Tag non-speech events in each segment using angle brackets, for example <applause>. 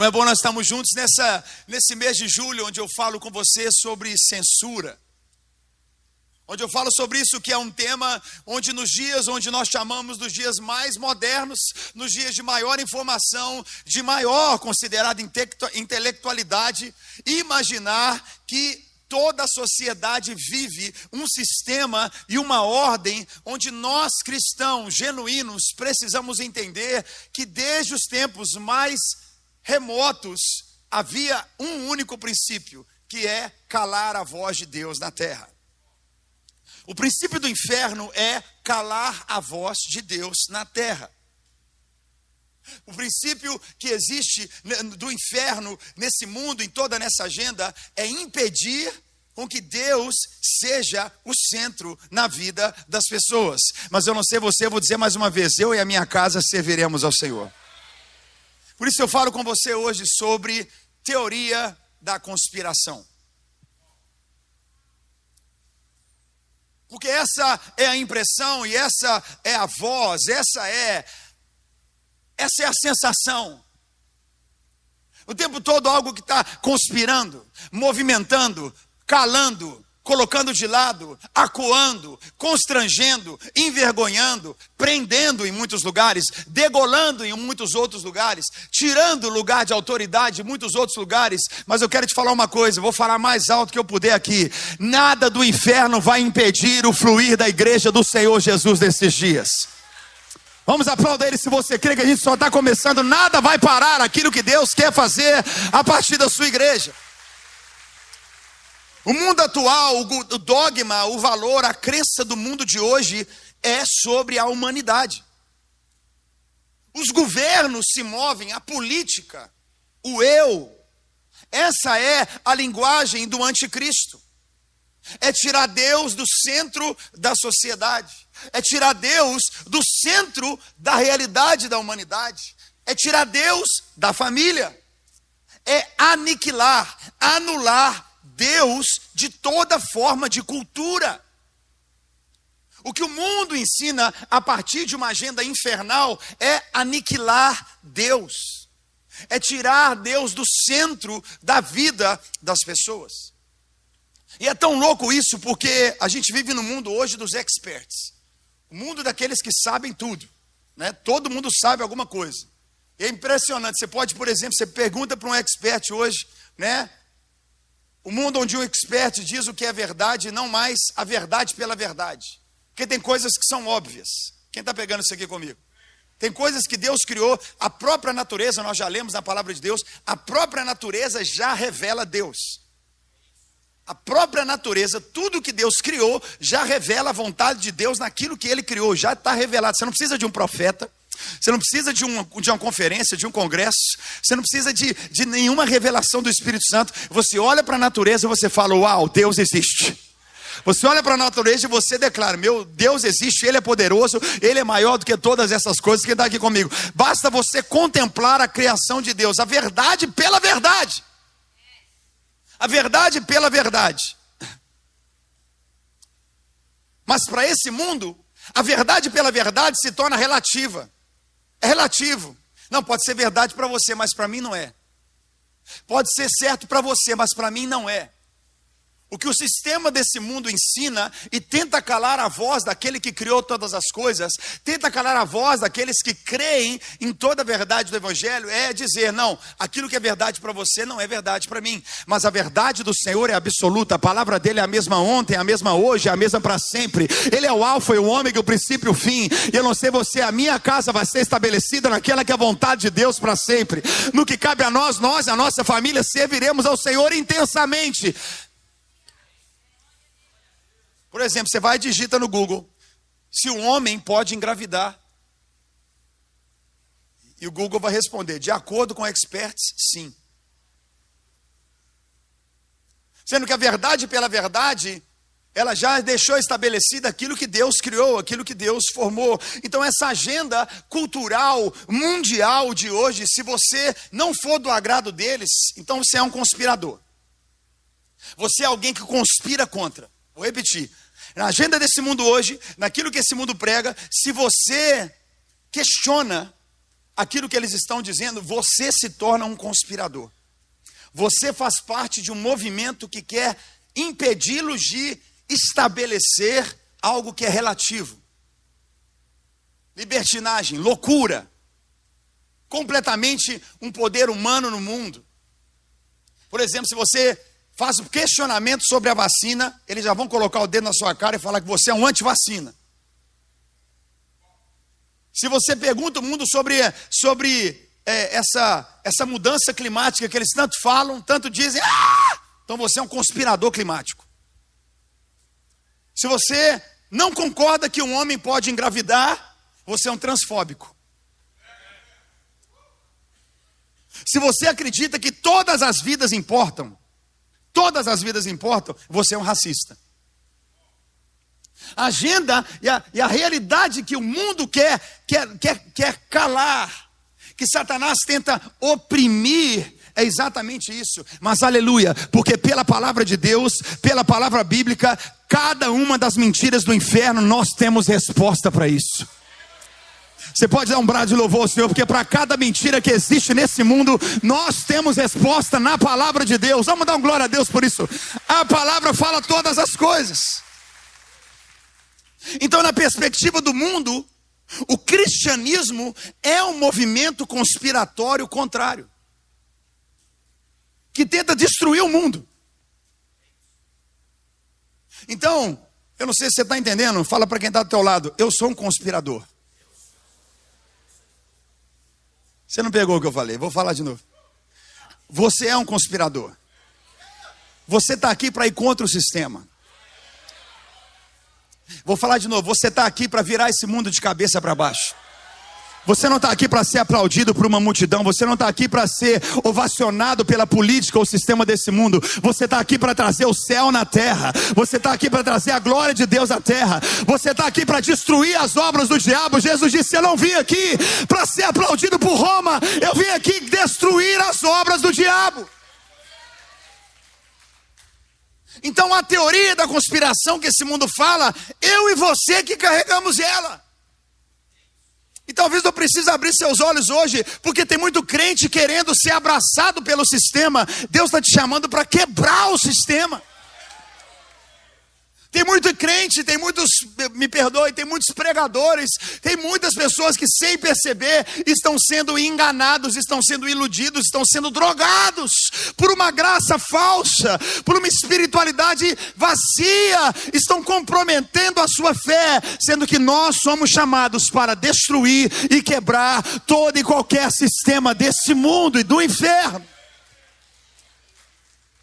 Não é bom nós estarmos juntos nessa, nesse mês de julho, onde eu falo com você sobre censura. Onde eu falo sobre isso, que é um tema onde nos dias onde nós chamamos dos dias mais modernos, nos dias de maior informação, de maior considerada intelectualidade, imaginar que toda a sociedade vive um sistema e uma ordem onde nós cristãos genuínos precisamos entender que desde os tempos mais remotos, havia um único princípio, que é calar a voz de Deus na terra. O princípio do inferno é calar a voz de Deus na terra. O princípio que existe do inferno nesse mundo, em toda nessa agenda, é impedir com que Deus seja o centro na vida das pessoas. Mas eu não sei você, eu vou dizer mais uma vez: eu e a minha casa serviremos ao Senhor. Por isso eu falo com você hoje sobre teoria da conspiração. Porque essa é a impressão e essa é a voz, essa é essa é a sensação. O tempo todo algo que está conspirando, movimentando, calando, colocando de lado, acuando, constrangendo, envergonhando, prendendo em muitos lugares, degolando em muitos outros lugares, tirando lugar de autoridade em muitos outros lugares. Mas eu quero te falar uma coisa, vou falar mais alto que eu puder aqui. Nada do inferno vai impedir o fluir da igreja do Senhor Jesus nesses dias. Vamos aplaudir ele se você crê que a gente só está começando. Nada vai parar aquilo que Deus quer fazer a partir da sua igreja. O mundo atual, o dogma, o valor, a crença do mundo de hoje é sobre a humanidade. Os governos se movem, a política, o eu. Essa é a linguagem do anticristo. É tirar Deus do centro da sociedade. É tirar Deus do centro da realidade da humanidade. É tirar Deus da família. É aniquilar, anular Deus de toda forma de cultura. O que o mundo ensina a partir de uma agenda infernal é aniquilar Deus, é tirar Deus do centro da vida das pessoas. E é tão louco isso porque a gente vive no mundo hoje dos experts, o mundo daqueles que sabem tudo, né? Todo mundo sabe alguma coisa. É impressionante. Você pode, por exemplo, você pergunta para um expert hoje, né? O mundo onde o expert diz o que é verdade e não mais a verdade pela verdade. Porque tem coisas que são óbvias. Quem está pegando isso aqui comigo? Tem coisas que Deus criou, a própria natureza, nós já lemos na palavra de Deus, a própria natureza já revela Deus. A própria natureza, tudo que Deus criou, já revela a vontade de Deus naquilo que Ele criou, já está revelado. Você não precisa de um profeta, você não precisa de uma, de uma conferência, de um congresso. Você não precisa de, de nenhuma revelação do Espírito Santo. Você olha para a natureza e você fala: Uau, Deus existe. Você olha para a natureza e você declara: Meu Deus existe, Ele é poderoso, Ele é maior do que todas essas coisas. Quem está aqui comigo? Basta você contemplar a criação de Deus, a verdade pela verdade. A verdade pela verdade. Mas para esse mundo, a verdade pela verdade se torna relativa. É relativo. Não, pode ser verdade para você, mas para mim não é. Pode ser certo para você, mas para mim não é. O que o sistema desse mundo ensina e tenta calar a voz daquele que criou todas as coisas, tenta calar a voz daqueles que creem em toda a verdade do Evangelho, é dizer: não, aquilo que é verdade para você não é verdade para mim, mas a verdade do Senhor é absoluta, a palavra dele é a mesma ontem, a mesma hoje, a mesma para sempre. Ele é o Alfa e o Ômega, o princípio e o fim. E eu não sei você, a minha casa vai ser estabelecida naquela que é a vontade de Deus para sempre. No que cabe a nós, nós, a nossa família, serviremos ao Senhor intensamente. Por exemplo, você vai e digita no Google se um homem pode engravidar. E o Google vai responder: de acordo com experts, sim. Sendo que a verdade pela verdade, ela já deixou estabelecida aquilo que Deus criou, aquilo que Deus formou. Então, essa agenda cultural mundial de hoje, se você não for do agrado deles, então você é um conspirador. Você é alguém que conspira contra. Vou repetir. Na agenda desse mundo hoje, naquilo que esse mundo prega, se você questiona aquilo que eles estão dizendo, você se torna um conspirador. Você faz parte de um movimento que quer impedi-los de estabelecer algo que é relativo. Libertinagem, loucura, completamente um poder humano no mundo. Por exemplo, se você faz um questionamento sobre a vacina, eles já vão colocar o dedo na sua cara e falar que você é um anti-vacina. Se você pergunta o mundo sobre, sobre é, essa, essa mudança climática que eles tanto falam, tanto dizem, ah! então você é um conspirador climático. Se você não concorda que um homem pode engravidar, você é um transfóbico. Se você acredita que todas as vidas importam, todas as vidas importam, você é um racista. A agenda e a, e a realidade que o mundo quer, quer, quer, quer calar, que Satanás tenta oprimir, é exatamente isso. Mas aleluia, porque pela palavra de Deus, pela palavra bíblica, cada uma das mentiras do inferno, nós temos resposta para isso. Você pode dar um brado de louvor ao Senhor, porque para cada mentira que existe nesse mundo, nós temos resposta na palavra de Deus. Vamos dar um glória a Deus por isso. A palavra fala todas as coisas. Então, na perspectiva do mundo, o cristianismo é um movimento conspiratório contrário que tenta destruir o mundo. Então, eu não sei se você está entendendo, fala para quem está do teu lado, eu sou um conspirador. Você não pegou o que eu falei, vou falar de novo. Você é um conspirador. Você está aqui para ir contra o sistema. Vou falar de novo. Você está aqui para virar esse mundo de cabeça para baixo. Você não está aqui para ser aplaudido por uma multidão, você não está aqui para ser ovacionado pela política ou sistema desse mundo, você está aqui para trazer o céu na terra, você está aqui para trazer a glória de Deus à terra, você está aqui para destruir as obras do diabo. Jesus disse: Eu não vim aqui para ser aplaudido por Roma, eu vim aqui destruir as obras do diabo. Então a teoria da conspiração que esse mundo fala, eu e você que carregamos ela. E talvez não precise abrir seus olhos hoje, porque tem muito crente querendo ser abraçado pelo sistema. Deus está te chamando para quebrar o sistema. Tem muito crente, tem muitos, me perdoe, tem muitos pregadores, tem muitas pessoas que sem perceber estão sendo enganados, estão sendo iludidos, estão sendo drogados por uma graça falsa, por uma espiritualidade vazia, estão comprometendo a sua fé, sendo que nós somos chamados para destruir e quebrar todo e qualquer sistema desse mundo e do inferno.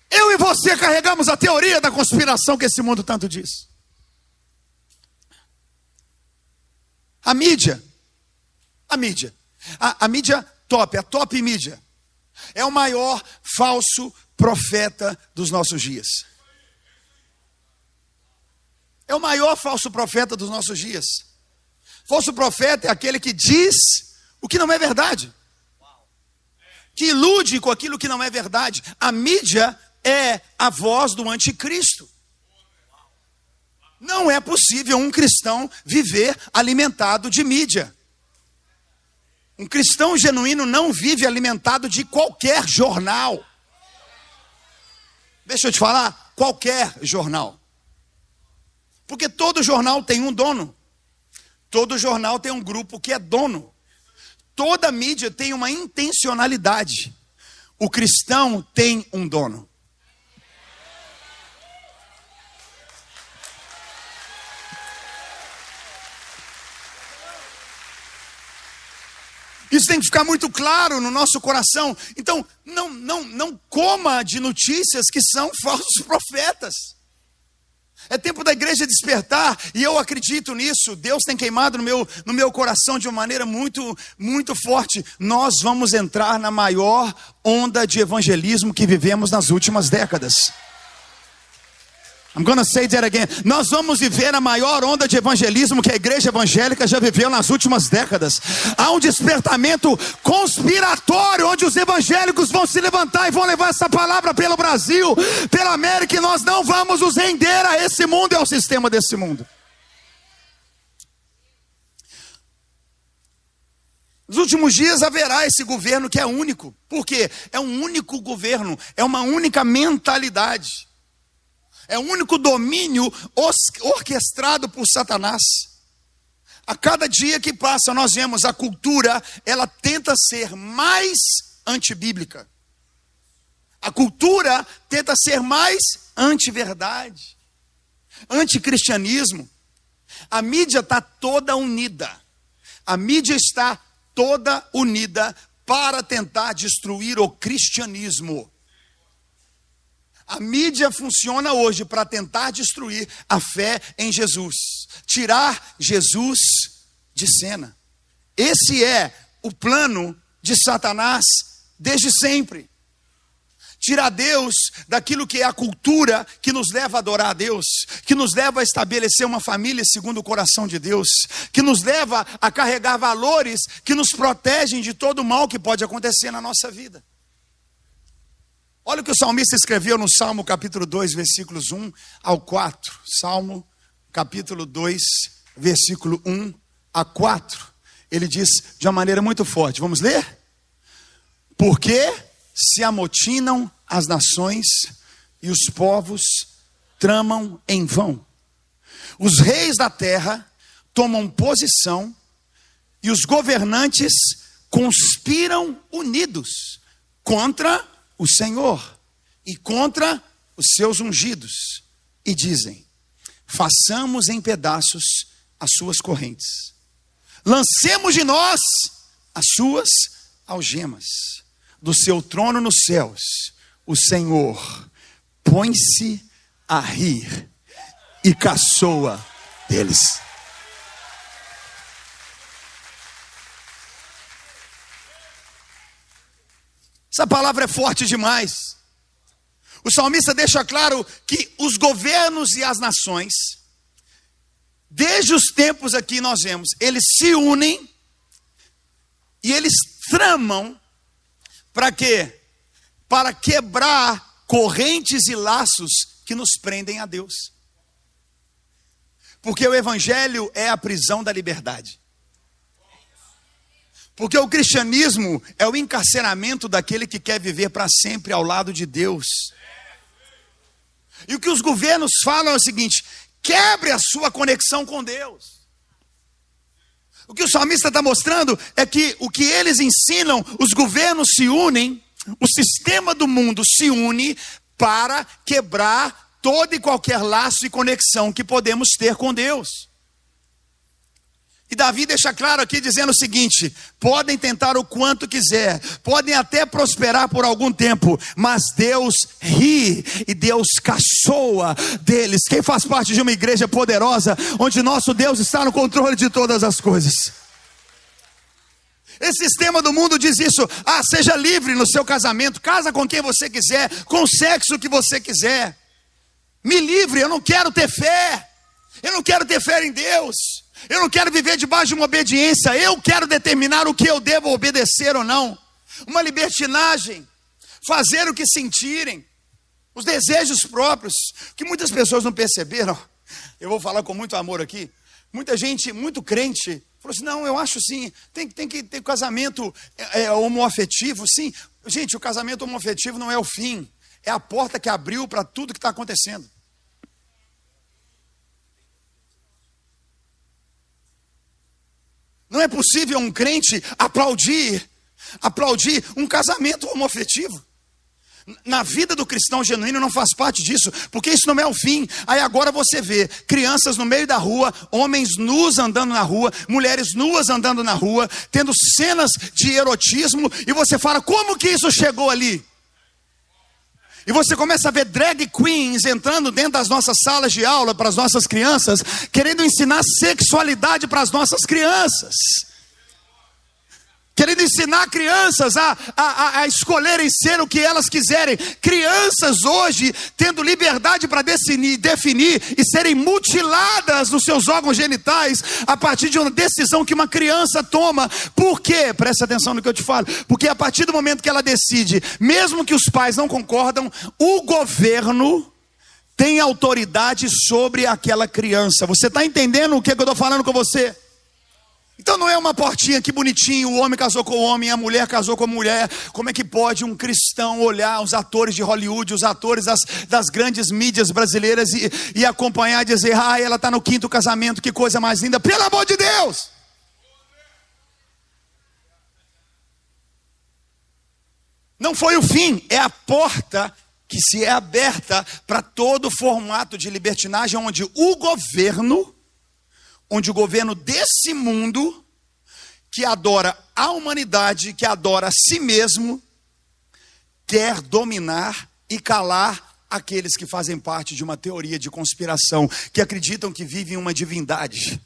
Eu e você carregamos a teoria da conspiração que esse mundo tanto diz. A mídia, a mídia, a, a mídia top, a top mídia, é o maior falso profeta dos nossos dias. É o maior falso profeta dos nossos dias. Falso profeta é aquele que diz o que não é verdade, que ilude com aquilo que não é verdade. A mídia é a voz do anticristo. Não é possível um cristão viver alimentado de mídia. Um cristão genuíno não vive alimentado de qualquer jornal. Deixa eu te falar, qualquer jornal. Porque todo jornal tem um dono. Todo jornal tem um grupo que é dono. Toda mídia tem uma intencionalidade. O cristão tem um dono. Isso tem que ficar muito claro no nosso coração. Então, não, não, não coma de notícias que são <laughs> falsos profetas. É tempo da igreja despertar, e eu acredito nisso. Deus tem queimado no meu, no meu coração de uma maneira muito, muito forte. Nós vamos entrar na maior onda de evangelismo que vivemos nas últimas décadas. I'm gonna say that again. Nós vamos viver a maior onda de evangelismo que a igreja evangélica já viveu nas últimas décadas. Há um despertamento conspiratório onde os evangélicos vão se levantar e vão levar essa palavra pelo Brasil, pela América, e nós não vamos nos render a esse mundo e ao sistema desse mundo. Nos últimos dias haverá esse governo que é único. Por quê? É um único governo, é uma única mentalidade. É um único domínio orquestrado por Satanás. A cada dia que passa, nós vemos a cultura, ela tenta ser mais antibíblica. A cultura tenta ser mais anti-verdade, anticristianismo. A mídia está toda unida. A mídia está toda unida para tentar destruir o cristianismo. A mídia funciona hoje para tentar destruir a fé em Jesus, tirar Jesus de cena. Esse é o plano de Satanás desde sempre. Tirar Deus daquilo que é a cultura que nos leva a adorar a Deus, que nos leva a estabelecer uma família segundo o coração de Deus, que nos leva a carregar valores que nos protegem de todo o mal que pode acontecer na nossa vida. Olha o que o salmista escreveu no Salmo capítulo 2, versículos 1 ao 4. Salmo capítulo 2, versículo 1 a 4. Ele diz de uma maneira muito forte. Vamos ler? Porque se amotinam as nações e os povos tramam em vão. Os reis da terra tomam posição e os governantes conspiram unidos contra o Senhor e contra os seus ungidos, e dizem: façamos em pedaços as suas correntes, lancemos de nós as suas algemas, do seu trono nos céus, o Senhor põe-se a rir e caçoa deles. Essa palavra é forte demais. O salmista deixa claro que os governos e as nações, desde os tempos aqui nós vemos, eles se unem e eles tramam para quê? Para quebrar correntes e laços que nos prendem a Deus. Porque o evangelho é a prisão da liberdade. Porque o cristianismo é o encarceramento daquele que quer viver para sempre ao lado de Deus. E o que os governos falam é o seguinte: quebre a sua conexão com Deus. O que o salmista está mostrando é que o que eles ensinam, os governos se unem, o sistema do mundo se une para quebrar todo e qualquer laço e conexão que podemos ter com Deus. E Davi deixa claro aqui dizendo o seguinte: podem tentar o quanto quiser, podem até prosperar por algum tempo, mas Deus ri e Deus caçoa deles. Quem faz parte de uma igreja poderosa, onde nosso Deus está no controle de todas as coisas? Esse sistema do mundo diz isso: ah, seja livre no seu casamento, casa com quem você quiser, com o sexo que você quiser. Me livre, eu não quero ter fé, eu não quero ter fé em Deus. Eu não quero viver debaixo de uma obediência, eu quero determinar o que eu devo obedecer ou não. Uma libertinagem, fazer o que sentirem, os desejos próprios, que muitas pessoas não perceberam. Eu vou falar com muito amor aqui. Muita gente, muito crente, falou assim: não, eu acho sim, tem, tem que ter casamento é, é, homoafetivo, sim. Gente, o casamento homoafetivo não é o fim, é a porta que abriu para tudo que está acontecendo. Não é possível um crente aplaudir, aplaudir um casamento homoafetivo. Na vida do cristão genuíno não faz parte disso, porque isso não é o fim. Aí agora você vê crianças no meio da rua, homens nus andando na rua, mulheres nuas andando na rua, tendo cenas de erotismo, e você fala: como que isso chegou ali? E você começa a ver drag queens entrando dentro das nossas salas de aula para as nossas crianças, querendo ensinar sexualidade para as nossas crianças querendo ensinar crianças a, a, a escolherem ser o que elas quiserem. Crianças hoje tendo liberdade para definir, definir e serem mutiladas nos seus órgãos genitais a partir de uma decisão que uma criança toma. Por quê? Presta atenção no que eu te falo. Porque a partir do momento que ela decide, mesmo que os pais não concordam, o governo tem autoridade sobre aquela criança. Você está entendendo o que eu estou falando com você? Então não é uma portinha que bonitinho, o homem casou com o homem, a mulher casou com a mulher. Como é que pode um cristão olhar os atores de Hollywood, os atores das, das grandes mídias brasileiras e, e acompanhar e dizer, ah, ela está no quinto casamento, que coisa mais linda, pelo amor de Deus! Não foi o fim, é a porta que se é aberta para todo formato de libertinagem, onde o governo onde o governo desse mundo, que adora a humanidade, que adora a si mesmo, quer dominar e calar aqueles que fazem parte de uma teoria de conspiração, que acreditam que vivem uma divindade,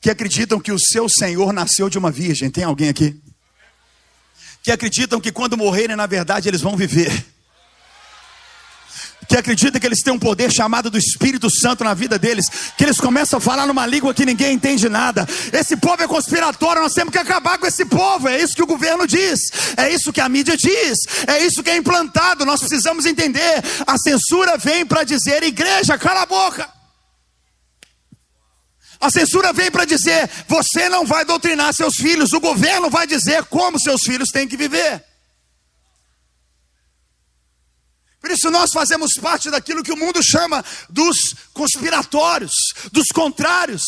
que acreditam que o seu Senhor nasceu de uma virgem. Tem alguém aqui? Que acreditam que quando morrerem, na verdade, eles vão viver que acredita que eles têm um poder chamado do Espírito Santo na vida deles, que eles começam a falar numa língua que ninguém entende nada. Esse povo é conspiratório, nós temos que acabar com esse povo. É isso que o governo diz, é isso que a mídia diz, é isso que é implantado. Nós precisamos entender. A censura vem para dizer: igreja, cala a boca. A censura vem para dizer: você não vai doutrinar seus filhos, o governo vai dizer como seus filhos têm que viver. Por isso nós fazemos parte daquilo que o mundo chama dos conspiratórios, dos contrários.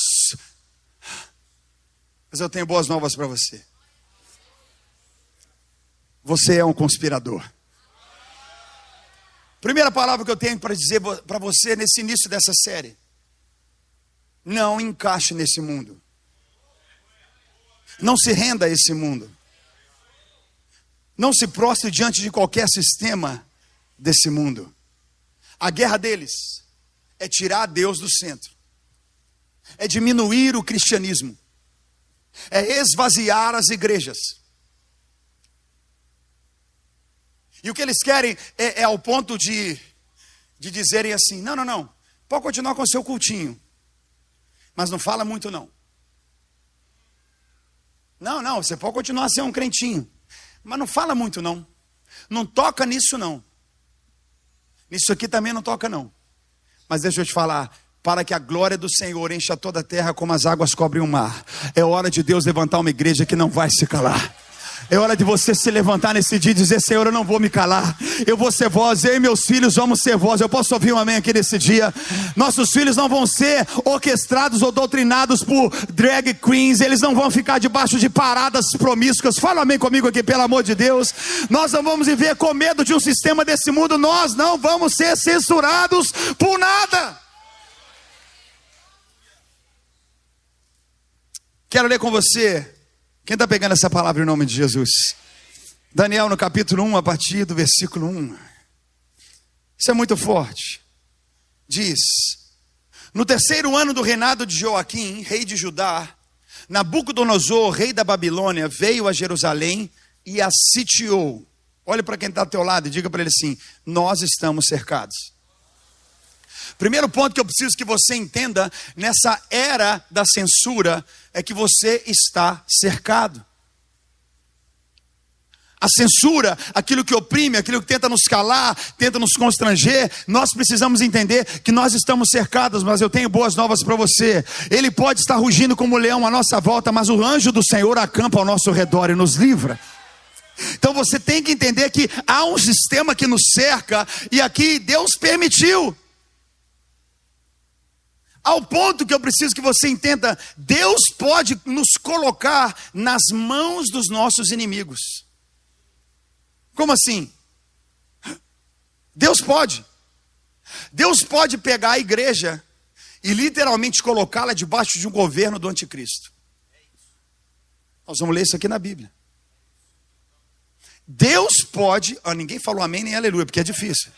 Mas eu tenho boas novas para você. Você é um conspirador. Primeira palavra que eu tenho para dizer para você nesse início dessa série: não encaixe nesse mundo. Não se renda a esse mundo. Não se prostre diante de qualquer sistema desse mundo. A guerra deles é tirar Deus do centro, é diminuir o cristianismo, é esvaziar as igrejas. E o que eles querem é, é ao ponto de, de dizerem assim: não, não, não, pode continuar com o seu cultinho, mas não fala muito não. Não, não, você pode continuar a ser um crentinho, mas não fala muito não. Não toca nisso não. Nisso aqui também não toca, não. Mas deixa eu te falar, para que a glória do Senhor encha toda a terra como as águas cobrem o mar. É hora de Deus levantar uma igreja que não vai se calar. É hora de você se levantar nesse dia e dizer: Senhor, eu não vou me calar, eu vou ser voz, eu e meus filhos vamos ser voz. Eu posso ouvir um amém aqui nesse dia? Nossos filhos não vão ser orquestrados ou doutrinados por drag queens, eles não vão ficar debaixo de paradas promíscuas. Fala amém comigo aqui, pelo amor de Deus. Nós não vamos viver com medo de um sistema desse mundo, nós não vamos ser censurados por nada. Quero ler com você quem está pegando essa palavra em nome de Jesus? Daniel no capítulo 1, a partir do versículo 1. Isso é muito forte. Diz: No terceiro ano do reinado de Joaquim, rei de Judá, Nabucodonosor, rei da Babilônia, veio a Jerusalém e a sitiou. Olhe para quem está ao teu lado e diga para ele assim: Nós estamos cercados. Primeiro ponto que eu preciso que você entenda nessa era da censura é que você está cercado. A censura, aquilo que oprime, aquilo que tenta nos calar, tenta nos constranger, nós precisamos entender que nós estamos cercados, mas eu tenho boas novas para você. Ele pode estar rugindo como um leão à nossa volta, mas o anjo do Senhor acampa ao nosso redor e nos livra. Então você tem que entender que há um sistema que nos cerca e aqui Deus permitiu. Ao ponto que eu preciso que você entenda: Deus pode nos colocar nas mãos dos nossos inimigos. Como assim? Deus pode. Deus pode pegar a igreja e literalmente colocá-la debaixo de um governo do anticristo. Nós vamos ler isso aqui na Bíblia. Deus pode, ah, ninguém falou amém nem aleluia, porque é difícil.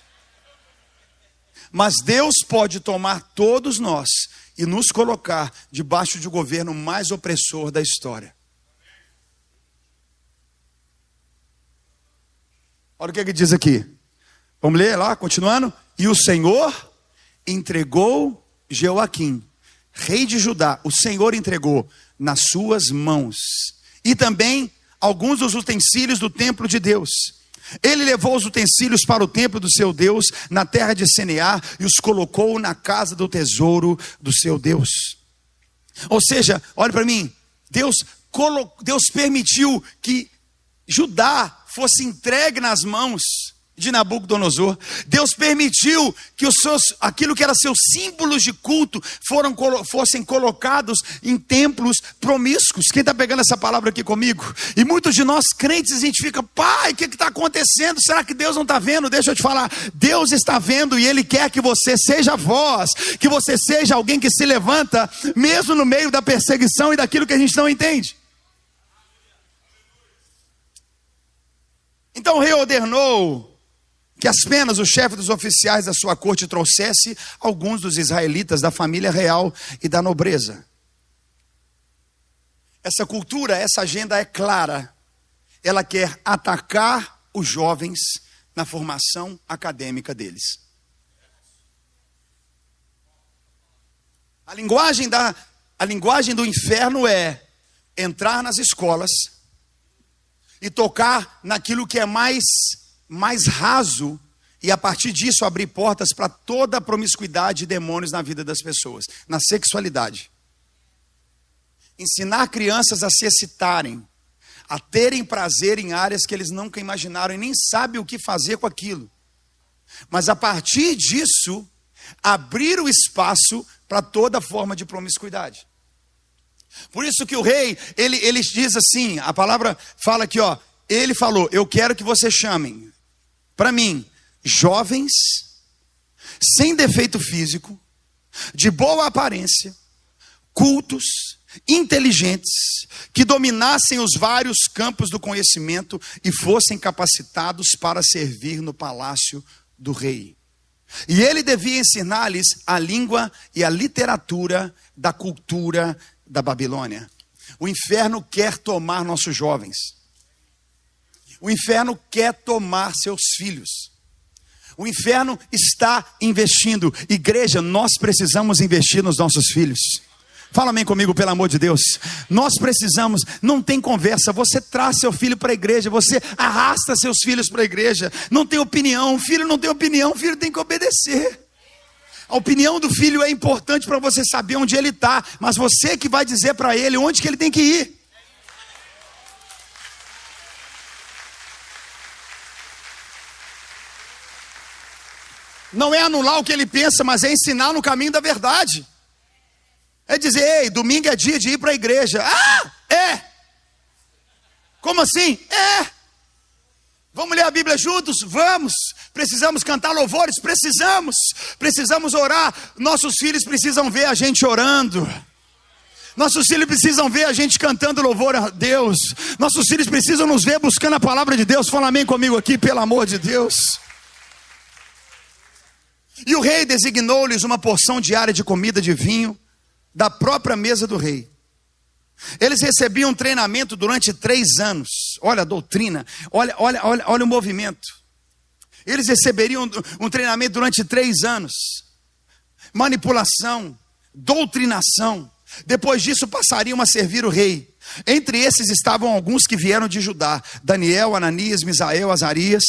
Mas Deus pode tomar todos nós e nos colocar debaixo de um governo mais opressor da história. Olha o que, é que diz aqui. Vamos ler lá, continuando. E o Senhor entregou Joaquim, rei de Judá, o Senhor entregou nas suas mãos. E também alguns dos utensílios do templo de Deus ele levou os utensílios para o templo do seu Deus, na terra de Senear, e os colocou na casa do tesouro do seu Deus. Ou seja, olhe para mim, Deus, Deus permitiu que Judá fosse entregue nas mãos de Nabucodonosor. Deus permitiu que os seus, aquilo que eram seus símbolos de culto foram, fossem colocados em templos promíscuos. Quem está pegando essa palavra aqui comigo? E muitos de nós crentes, fica, pai, o que está acontecendo? Será que Deus não está vendo? Deixa eu te falar, Deus está vendo e Ele quer que você seja voz, que você seja alguém que se levanta, mesmo no meio da perseguição e daquilo que a gente não entende. Então o rei ordenou que as penas o chefe dos oficiais da sua corte trouxesse alguns dos israelitas da família real e da nobreza. Essa cultura, essa agenda é clara. Ela quer atacar os jovens na formação acadêmica deles. A linguagem, da, a linguagem do inferno é entrar nas escolas e tocar naquilo que é mais mais raso e a partir disso abrir portas para toda a promiscuidade e demônios na vida das pessoas, na sexualidade. Ensinar crianças a se excitarem, a terem prazer em áreas que eles nunca imaginaram e nem sabem o que fazer com aquilo. Mas a partir disso, abrir o espaço para toda forma de promiscuidade. Por isso que o rei, ele, ele diz assim, a palavra fala aqui, ó, ele falou: Eu quero que vocês chamem para mim, jovens, sem defeito físico, de boa aparência, cultos, inteligentes, que dominassem os vários campos do conhecimento e fossem capacitados para servir no palácio do rei. E ele devia ensinar-lhes a língua e a literatura da cultura da Babilônia. O inferno quer tomar nossos jovens. O inferno quer tomar seus filhos. O inferno está investindo. Igreja, nós precisamos investir nos nossos filhos. Fala amém comigo, pelo amor de Deus. Nós precisamos, não tem conversa. Você traz seu filho para a igreja, você arrasta seus filhos para a igreja. Não tem opinião, filho não tem opinião, filho tem que obedecer. A opinião do filho é importante para você saber onde ele está, mas você que vai dizer para ele onde que ele tem que ir. Não é anular o que ele pensa, mas é ensinar no caminho da verdade. É dizer, ei, domingo é dia de ir para a igreja. Ah, é. Como assim? É. Vamos ler a Bíblia juntos? Vamos. Precisamos cantar louvores? Precisamos. Precisamos orar. Nossos filhos precisam ver a gente orando. Nossos filhos precisam ver a gente cantando louvor a Deus. Nossos filhos precisam nos ver buscando a palavra de Deus. Fala amém comigo aqui, pelo amor de Deus. E o rei designou-lhes uma porção diária de comida de vinho da própria mesa do rei. Eles recebiam treinamento durante três anos. Olha a doutrina, olha, olha, olha, olha o movimento. Eles receberiam um treinamento durante três anos. Manipulação, doutrinação. Depois disso passariam a servir o rei. Entre esses estavam alguns que vieram de Judá: Daniel, Ananias, Misael, Azarias.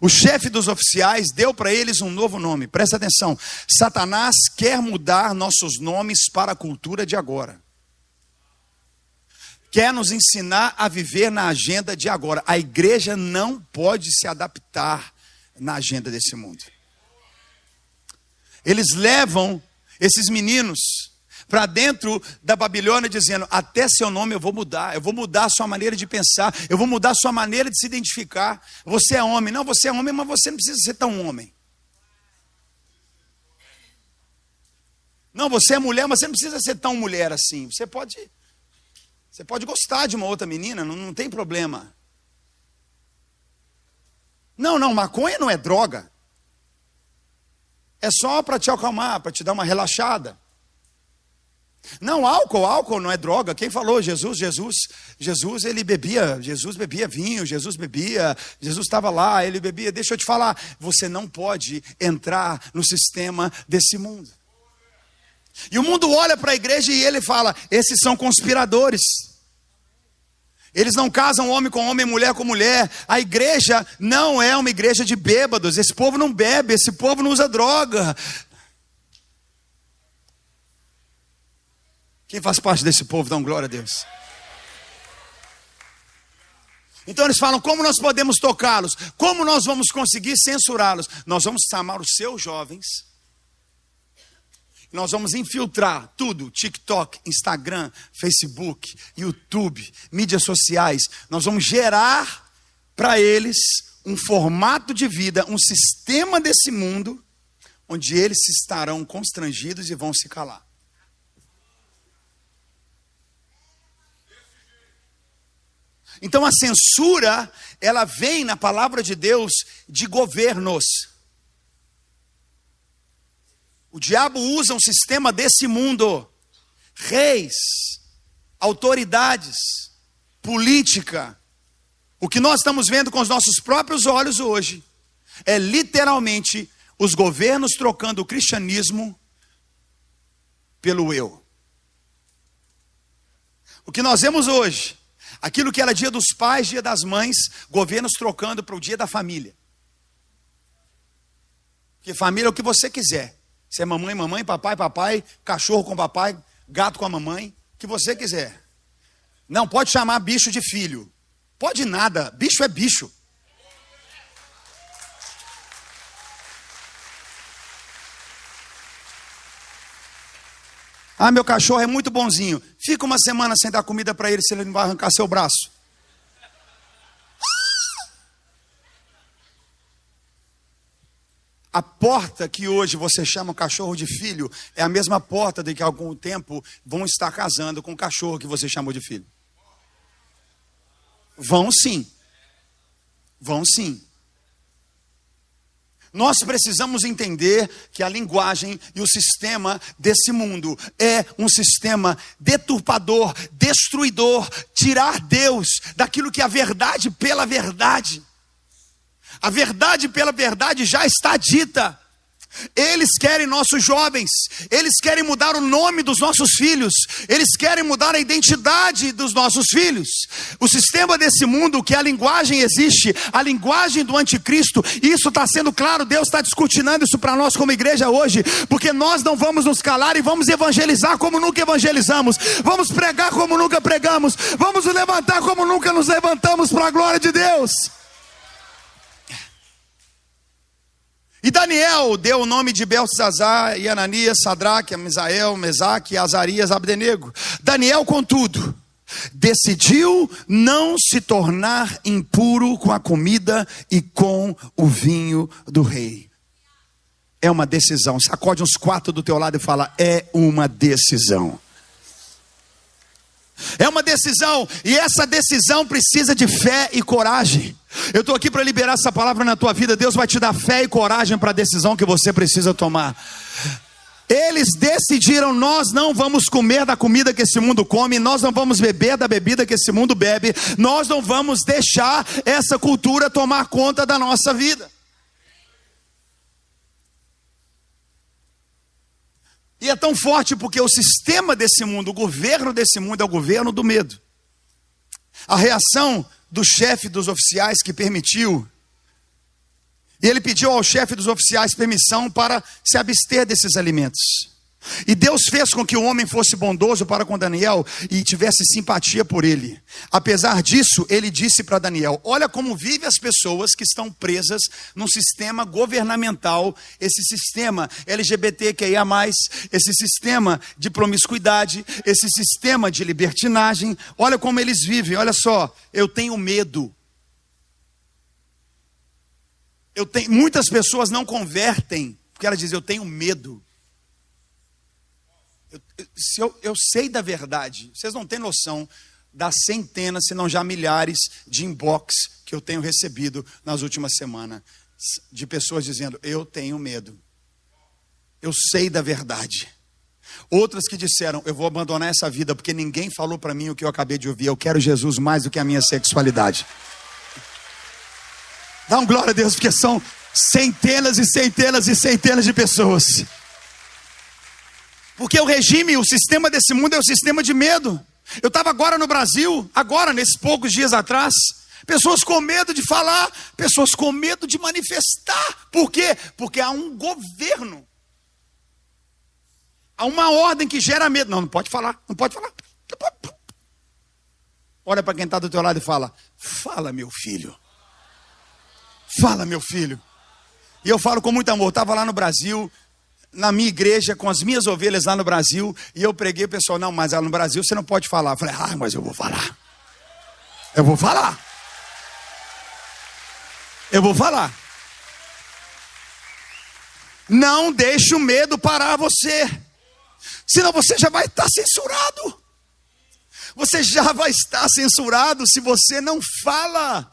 O chefe dos oficiais deu para eles um novo nome. Presta atenção. Satanás quer mudar nossos nomes para a cultura de agora. Quer nos ensinar a viver na agenda de agora. A igreja não pode se adaptar na agenda desse mundo. Eles levam esses meninos para dentro da Babilônia, dizendo: até seu nome eu vou mudar, eu vou mudar a sua maneira de pensar, eu vou mudar a sua maneira de se identificar. Você é homem, não, você é homem, mas você não precisa ser tão homem. Não, você é mulher, mas você não precisa ser tão mulher assim. Você pode, você pode gostar de uma outra menina, não, não tem problema. Não, não, maconha não é droga. É só para te acalmar, para te dar uma relaxada. Não, álcool, álcool não é droga. Quem falou? Jesus, Jesus, Jesus, ele bebia, Jesus bebia vinho, Jesus bebia, Jesus estava lá, ele bebia. Deixa eu te falar, você não pode entrar no sistema desse mundo. E o mundo olha para a igreja e ele fala: esses são conspiradores. Eles não casam homem com homem, mulher com mulher. A igreja não é uma igreja de bêbados. Esse povo não bebe, esse povo não usa droga. Quem faz parte desse povo, dá glória a Deus. Então eles falam: como nós podemos tocá-los? Como nós vamos conseguir censurá-los? Nós vamos chamar os seus jovens. Nós vamos infiltrar tudo: TikTok, Instagram, Facebook, YouTube, mídias sociais. Nós vamos gerar para eles um formato de vida, um sistema desse mundo, onde eles estarão constrangidos e vão se calar. Então a censura, ela vem na palavra de Deus de governos. O diabo usa um sistema desse mundo, reis, autoridades, política. O que nós estamos vendo com os nossos próprios olhos hoje é literalmente os governos trocando o cristianismo pelo eu. O que nós vemos hoje Aquilo que era dia dos pais, dia das mães, governos trocando para o dia da família. Porque família é o que você quiser. Se é mamãe, mamãe, papai, papai, cachorro com papai, gato com a mamãe, o que você quiser. Não pode chamar bicho de filho. Pode nada, bicho é bicho. Ah, meu cachorro é muito bonzinho. Fica uma semana sem dar comida para ele, se ele não vai arrancar seu braço. A porta que hoje você chama o cachorro de filho é a mesma porta de que há algum tempo vão estar casando com o cachorro que você chamou de filho. Vão sim. Vão sim. Nós precisamos entender que a linguagem e o sistema desse mundo é um sistema deturpador, destruidor, tirar Deus daquilo que é a verdade pela verdade. A verdade pela verdade já está dita. Eles querem nossos jovens, eles querem mudar o nome dos nossos filhos, eles querem mudar a identidade dos nossos filhos. O sistema desse mundo, que a linguagem existe, a linguagem do anticristo, isso está sendo claro, Deus está discutindo isso para nós como igreja hoje, porque nós não vamos nos calar e vamos evangelizar como nunca evangelizamos, vamos pregar como nunca pregamos, vamos levantar como nunca nos levantamos para a glória de Deus. E Daniel deu o nome de Belsazar e Ananias, Sadraque, Misael, Mesaque, Azarias, Abdenego. Daniel, contudo, decidiu não se tornar impuro com a comida e com o vinho do rei. É uma decisão. Sacode uns quatro do teu lado e fala: é uma decisão. É uma decisão, e essa decisão precisa de fé e coragem. Eu estou aqui para liberar essa palavra na tua vida. Deus vai te dar fé e coragem para a decisão que você precisa tomar. Eles decidiram: nós não vamos comer da comida que esse mundo come, nós não vamos beber da bebida que esse mundo bebe, nós não vamos deixar essa cultura tomar conta da nossa vida. E é tão forte porque o sistema desse mundo, o governo desse mundo é o governo do medo. A reação do chefe dos oficiais que permitiu, e ele pediu ao chefe dos oficiais permissão para se abster desses alimentos. E Deus fez com que o homem fosse bondoso para com Daniel e tivesse simpatia por ele. Apesar disso, ele disse para Daniel: Olha como vivem as pessoas que estão presas num sistema governamental, esse sistema LGBTQIA, esse sistema de promiscuidade, esse sistema de libertinagem. Olha como eles vivem. Olha só, eu tenho medo. Eu tenho, muitas pessoas não convertem, porque elas dizem: Eu tenho medo. Eu, se eu, eu sei da verdade, vocês não têm noção das centenas, se não já milhares de inbox que eu tenho recebido nas últimas semanas, de pessoas dizendo: Eu tenho medo, eu sei da verdade. Outras que disseram: Eu vou abandonar essa vida porque ninguém falou para mim o que eu acabei de ouvir. Eu quero Jesus mais do que a minha sexualidade. Dá um glória a Deus, porque são centenas e centenas e centenas de pessoas. Porque o regime, o sistema desse mundo é o sistema de medo. Eu estava agora no Brasil, agora, nesses poucos dias atrás. Pessoas com medo de falar, pessoas com medo de manifestar. Por quê? Porque há um governo Há uma ordem que gera medo. Não, não pode falar, não pode falar. Olha para quem está do teu lado e fala: Fala, meu filho. Fala, meu filho. E eu falo com muito amor. Estava lá no Brasil, na minha igreja, com as minhas ovelhas lá no Brasil, e eu preguei, o pessoal, não, mas lá no Brasil você não pode falar. Eu falei, ah, mas eu vou falar. Eu vou falar. Eu vou falar. Não deixe o medo parar você. Senão você já vai estar censurado. Você já vai estar censurado se você não fala.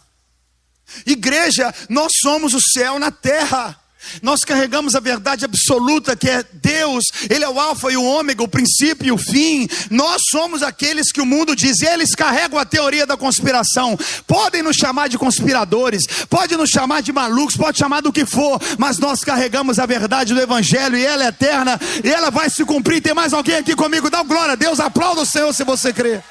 Igreja, nós somos o céu na terra. Nós carregamos a verdade absoluta que é Deus, Ele é o Alfa e o Ômega, o princípio e o fim. Nós somos aqueles que o mundo diz, eles carregam a teoria da conspiração. Podem nos chamar de conspiradores, podem nos chamar de malucos, pode chamar do que for, mas nós carregamos a verdade do Evangelho e ela é eterna e ela vai se cumprir. Tem mais alguém aqui comigo? Dá glória a Deus, aplauda o Senhor se você crê.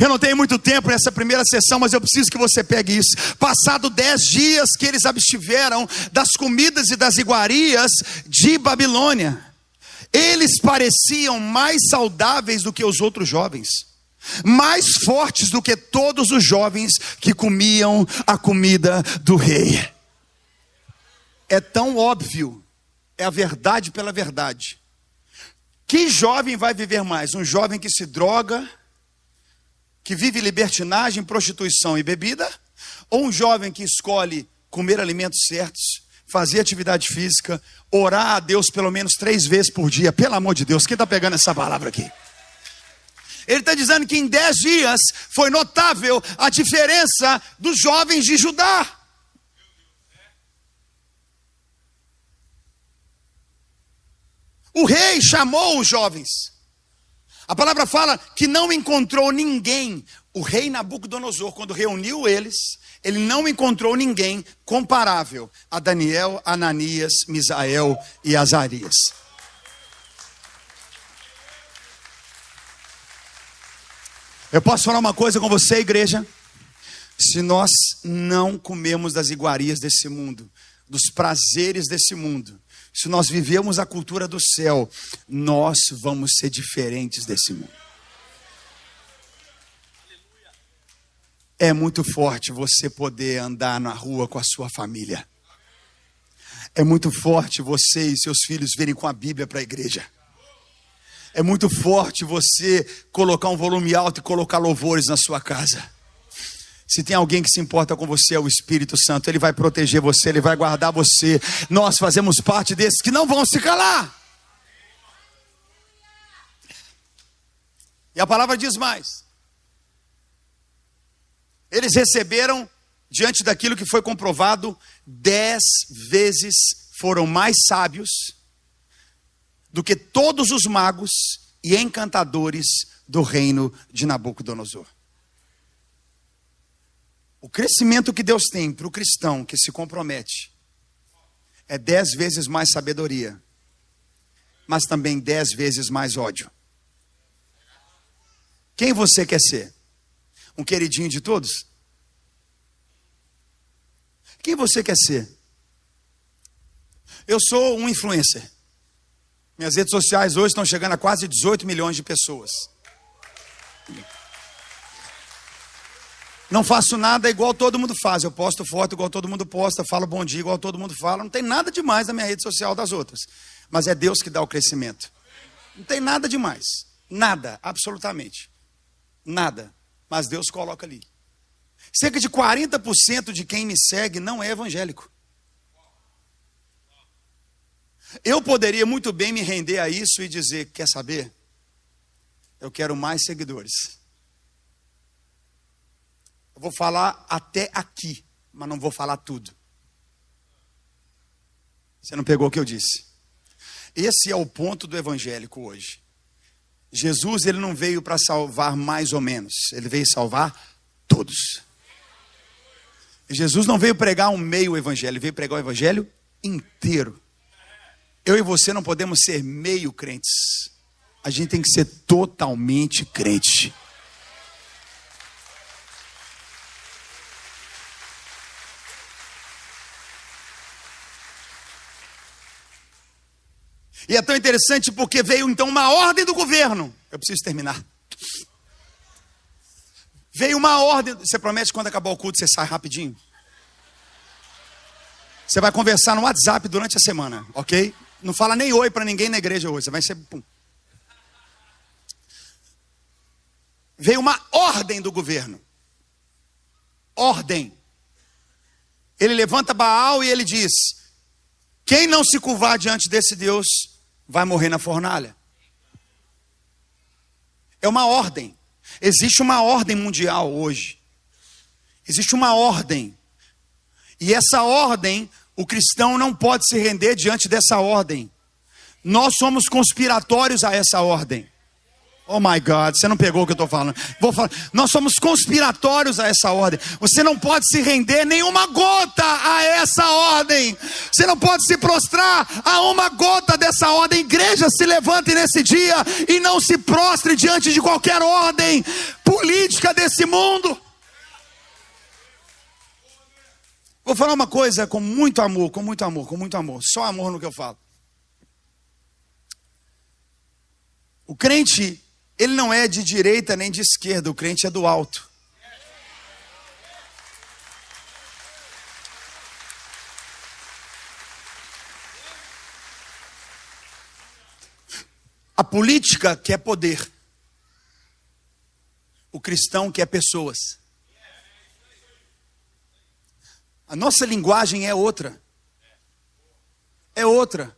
Eu não tenho muito tempo nessa primeira sessão, mas eu preciso que você pegue isso. Passado dez dias que eles abstiveram das comidas e das iguarias de Babilônia, eles pareciam mais saudáveis do que os outros jovens, mais fortes do que todos os jovens que comiam a comida do rei. É tão óbvio, é a verdade pela verdade. Que jovem vai viver mais? Um jovem que se droga, que vive libertinagem, prostituição e bebida, ou um jovem que escolhe comer alimentos certos, fazer atividade física, orar a Deus pelo menos três vezes por dia, pelo amor de Deus, quem está pegando essa palavra aqui? Ele está dizendo que em dez dias foi notável a diferença dos jovens de Judá. O rei chamou os jovens a palavra fala que não encontrou ninguém. O rei Nabucodonosor, quando reuniu eles, ele não encontrou ninguém comparável a Daniel, Ananias, Misael e Azarias. Eu posso falar uma coisa com você, igreja? Se nós não comemos das iguarias desse mundo, dos prazeres desse mundo, se nós vivemos a cultura do céu, nós vamos ser diferentes desse mundo. É muito forte você poder andar na rua com a sua família. É muito forte você e seus filhos virem com a Bíblia para a igreja. É muito forte você colocar um volume alto e colocar louvores na sua casa. Se tem alguém que se importa com você, é o Espírito Santo. Ele vai proteger você, ele vai guardar você. Nós fazemos parte desses que não vão se calar. E a palavra diz mais. Eles receberam, diante daquilo que foi comprovado, dez vezes foram mais sábios do que todos os magos e encantadores do reino de Nabucodonosor. O crescimento que Deus tem para o cristão que se compromete é dez vezes mais sabedoria, mas também dez vezes mais ódio. Quem você quer ser? Um queridinho de todos? Quem você quer ser? Eu sou um influencer. Minhas redes sociais hoje estão chegando a quase 18 milhões de pessoas. Não faço nada igual todo mundo faz. Eu posto foto igual todo mundo posta, falo bom dia igual todo mundo fala. Não tem nada demais na minha rede social das outras. Mas é Deus que dá o crescimento. Não tem nada demais. Nada, absolutamente. Nada. Mas Deus coloca ali. Cerca de 40% de quem me segue não é evangélico. Eu poderia muito bem me render a isso e dizer: quer saber? Eu quero mais seguidores. Eu vou falar até aqui, mas não vou falar tudo. Você não pegou o que eu disse. Esse é o ponto do evangélico hoje. Jesus ele não veio para salvar mais ou menos, ele veio salvar todos. Jesus não veio pregar um meio evangelho, ele veio pregar o evangelho inteiro. Eu e você não podemos ser meio crentes. A gente tem que ser totalmente crente. E é tão interessante porque veio então uma ordem do governo. Eu preciso terminar. Veio uma ordem. Você promete quando acabar o culto você sai rapidinho? Você vai conversar no WhatsApp durante a semana, ok? Não fala nem oi para ninguém na igreja hoje. Você vai ser. Pum. Veio uma ordem do governo. Ordem. Ele levanta Baal e ele diz: Quem não se curvar diante desse Deus vai morrer na fornalha. É uma ordem. Existe uma ordem mundial hoje. Existe uma ordem. E essa ordem, o cristão não pode se render diante dessa ordem. Nós somos conspiratórios a essa ordem. Oh my God, você não pegou o que eu estou falando. Vou falar. Nós somos conspiratórios a essa ordem. Você não pode se render nenhuma gota a essa ordem. Você não pode se prostrar a uma gota dessa ordem. Igreja, se levante nesse dia e não se prostre diante de qualquer ordem política desse mundo. Vou falar uma coisa com muito amor, com muito amor, com muito amor. Só amor no que eu falo. O crente ele não é de direita nem de esquerda, o crente é do alto. A política quer poder. O cristão quer pessoas. A nossa linguagem é outra. É outra.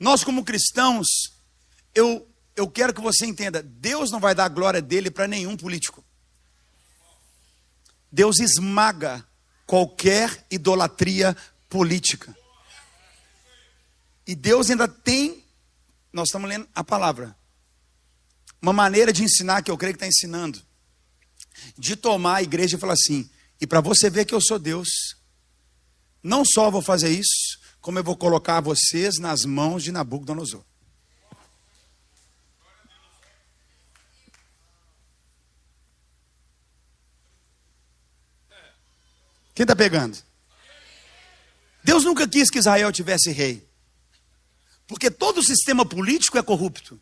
Nós, como cristãos, eu eu quero que você entenda: Deus não vai dar a glória dele para nenhum político. Deus esmaga qualquer idolatria política. E Deus ainda tem, nós estamos lendo a palavra, uma maneira de ensinar que eu creio que está ensinando, de tomar a igreja e falar assim: e para você ver que eu sou Deus, não só vou fazer isso, como eu vou colocar vocês nas mãos de Nabucodonosor. Quem está pegando? Deus nunca quis que Israel tivesse rei. Porque todo o sistema político é corrupto.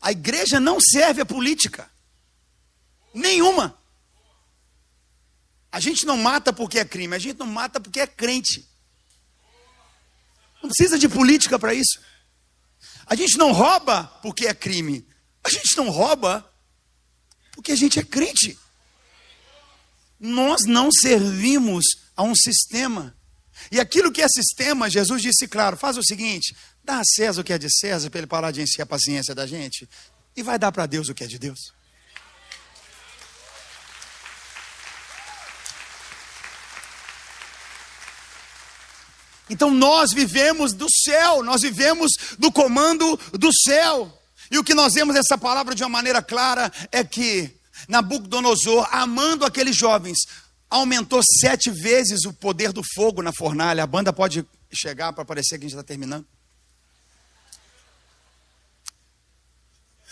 A igreja não serve a política. Nenhuma. A gente não mata porque é crime, a gente não mata porque é crente. Não precisa de política para isso. A gente não rouba porque é crime. A gente não rouba porque a gente é crente. Nós não servimos a um sistema. E aquilo que é sistema, Jesus disse claro: faz o seguinte, dá a César o que é de César, para ele parar de encher a paciência da gente, e vai dar para Deus o que é de Deus. Então nós vivemos do céu, nós vivemos do comando do céu. E o que nós vemos essa palavra de uma maneira clara é que Nabucodonosor, amando aqueles jovens, aumentou sete vezes o poder do fogo na fornalha. A banda pode chegar para parecer que a gente está terminando.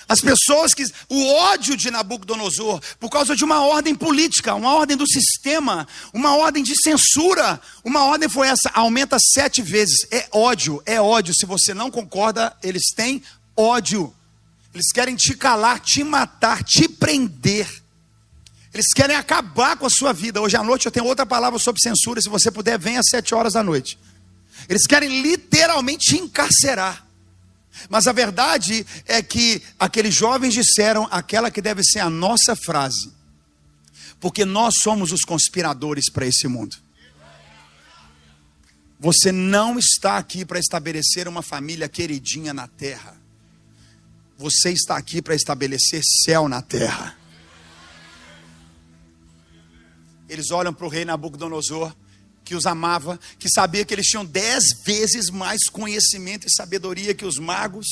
As pessoas que. O ódio de Nabucodonosor, por causa de uma ordem política, uma ordem do sistema, uma ordem de censura. Uma ordem foi essa: aumenta sete vezes. É ódio, é ódio. Se você não concorda, eles têm ódio. Eles querem te calar, te matar, te prender. Eles querem acabar com a sua vida. Hoje à noite eu tenho outra palavra sobre censura. Se você puder, venha às sete horas da noite. Eles querem literalmente te encarcerar. Mas a verdade é que aqueles jovens disseram aquela que deve ser a nossa frase. Porque nós somos os conspiradores para esse mundo. Você não está aqui para estabelecer uma família queridinha na terra. Você está aqui para estabelecer céu na terra. Eles olham para o rei Nabucodonosor, que os amava, que sabia que eles tinham dez vezes mais conhecimento e sabedoria que os magos.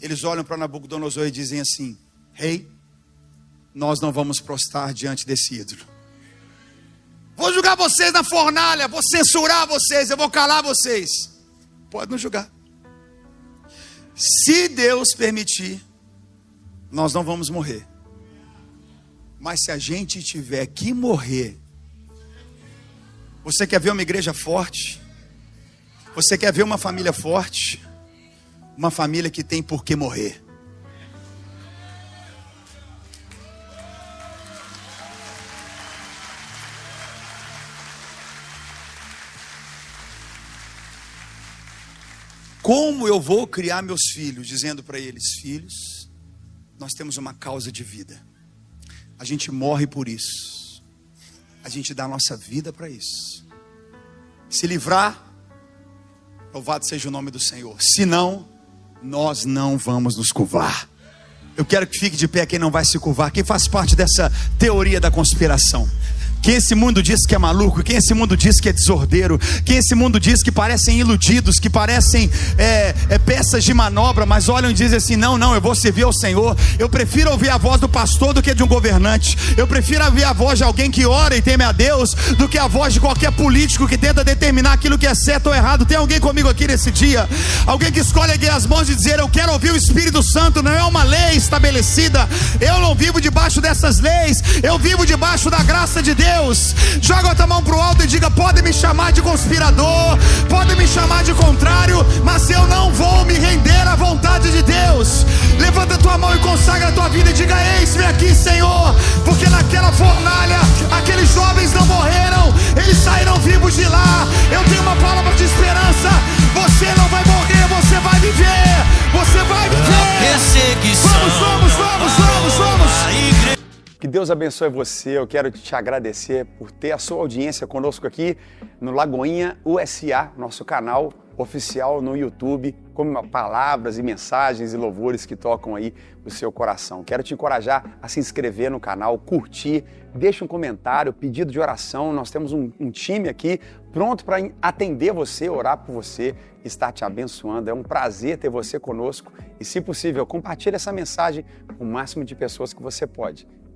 Eles olham para Nabucodonosor e dizem assim: Rei, nós não vamos prostrar diante desse ídolo. Vou julgar vocês na fornalha, vou censurar vocês, eu vou calar vocês. Pode nos julgar. Se Deus permitir, nós não vamos morrer. Mas se a gente tiver que morrer, você quer ver uma igreja forte? Você quer ver uma família forte? Uma família que tem por que morrer. Como eu vou criar meus filhos? Dizendo para eles: Filhos, nós temos uma causa de vida. A gente morre por isso. A gente dá a nossa vida para isso. Se livrar, louvado seja o nome do Senhor. Se não, nós não vamos nos curvar. Eu quero que fique de pé quem não vai se curvar, quem faz parte dessa teoria da conspiração. Quem esse mundo diz que é maluco, quem esse mundo diz que é desordeiro, quem esse mundo diz que parecem iludidos, que parecem é, é, peças de manobra, mas olham e dizem assim: não, não, eu vou servir ao Senhor. Eu prefiro ouvir a voz do pastor do que de um governante. Eu prefiro ouvir a voz de alguém que ora e teme a Deus do que a voz de qualquer político que tenta determinar aquilo que é certo ou errado. Tem alguém comigo aqui nesse dia? Alguém que escolhe aqui as mãos e dizer: Eu quero ouvir o Espírito Santo, não é uma lei estabelecida. Eu não vivo debaixo dessas leis, eu vivo debaixo da graça de Deus. Deus. Joga a tua mão para o alto e diga: pode me chamar de conspirador, pode me chamar de contrário, mas eu não vou me render à vontade de Deus. Levanta a tua mão e consagra a tua vida e diga: Eis-me aqui, Senhor, porque naquela fornalha aqueles jovens não morreram, eles saíram vivos de lá. Eu tenho uma palavra de esperança. Você não vai morrer, você vai viver. Você vai viver. Vamos, vamos, vamos, vamos, vamos. Que Deus abençoe você. Eu quero te agradecer por ter a sua audiência conosco aqui no Lagoinha USA, nosso canal oficial no YouTube, com palavras e mensagens e louvores que tocam aí o seu coração. Quero te encorajar a se inscrever no canal, curtir, deixa um comentário, pedido de oração. Nós temos um, um time aqui pronto para atender você, orar por você, estar te abençoando. É um prazer ter você conosco e, se possível, compartilhe essa mensagem com o máximo de pessoas que você pode.